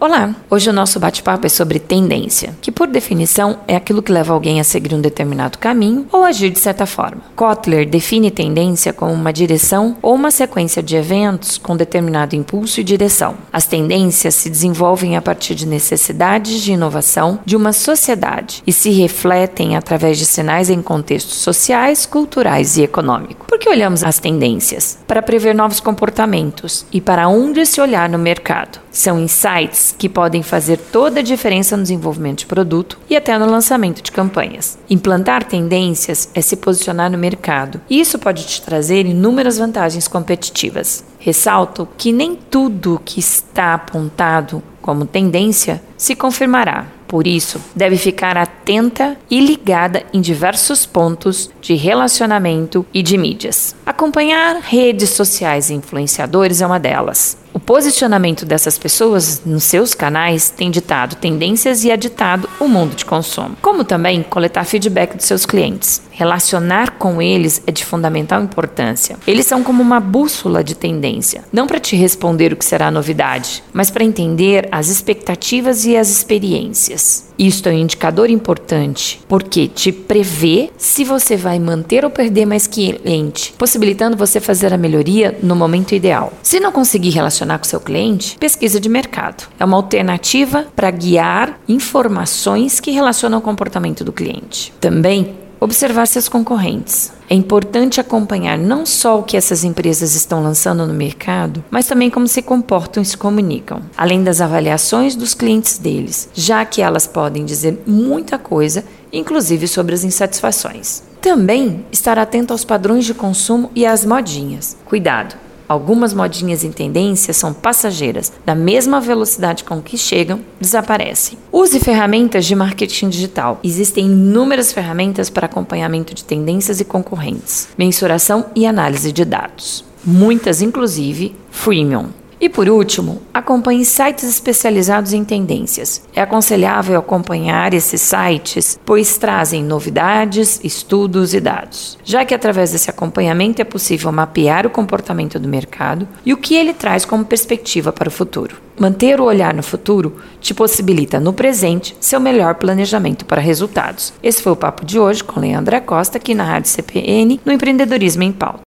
Olá! Hoje o nosso bate-papo é sobre tendência, que por definição é aquilo que leva alguém a seguir um determinado caminho ou agir de certa forma. Kotler define tendência como uma direção ou uma sequência de eventos com determinado impulso e direção. As tendências se desenvolvem a partir de necessidades de inovação de uma sociedade e se refletem através de sinais em contextos sociais, culturais e econômicos. Por que olhamos as tendências? Para prever novos comportamentos e para onde se olhar no mercado. São insights que podem fazer toda a diferença no desenvolvimento de produto e até no lançamento de campanhas. Implantar tendências é se posicionar no mercado, isso pode te trazer inúmeras vantagens competitivas. Ressalto que nem tudo que está apontado como tendência se confirmará. Por isso, deve ficar atenta e ligada em diversos pontos de relacionamento e de mídias. Acompanhar redes sociais e influenciadores é uma delas. Posicionamento dessas pessoas nos seus canais tem ditado tendências e aditado o mundo de consumo. Como também coletar feedback dos seus clientes. Relacionar com eles é de fundamental importância. Eles são como uma bússola de tendência, não para te responder o que será novidade, mas para entender as expectativas e as experiências. Isto é um indicador importante, porque te prevê se você vai manter ou perder mais cliente, possibilitando você fazer a melhoria no momento ideal. Se não conseguir relacionar com seu cliente, pesquisa de mercado. É uma alternativa para guiar informações que relacionam o comportamento do cliente. Também Observar seus concorrentes. É importante acompanhar não só o que essas empresas estão lançando no mercado, mas também como se comportam e se comunicam, além das avaliações dos clientes deles, já que elas podem dizer muita coisa, inclusive sobre as insatisfações. Também estar atento aos padrões de consumo e às modinhas. Cuidado! Algumas modinhas em tendência são passageiras, da mesma velocidade com que chegam, desaparecem. Use ferramentas de marketing digital. Existem inúmeras ferramentas para acompanhamento de tendências e concorrentes, mensuração e análise de dados. Muitas, inclusive, freemium. E por último, acompanhe sites especializados em tendências. É aconselhável acompanhar esses sites, pois trazem novidades, estudos e dados, já que através desse acompanhamento é possível mapear o comportamento do mercado e o que ele traz como perspectiva para o futuro. Manter o olhar no futuro te possibilita, no presente, seu melhor planejamento para resultados. Esse foi o papo de hoje com Leandra Costa, aqui na Rádio CPN, no Empreendedorismo em Pauta.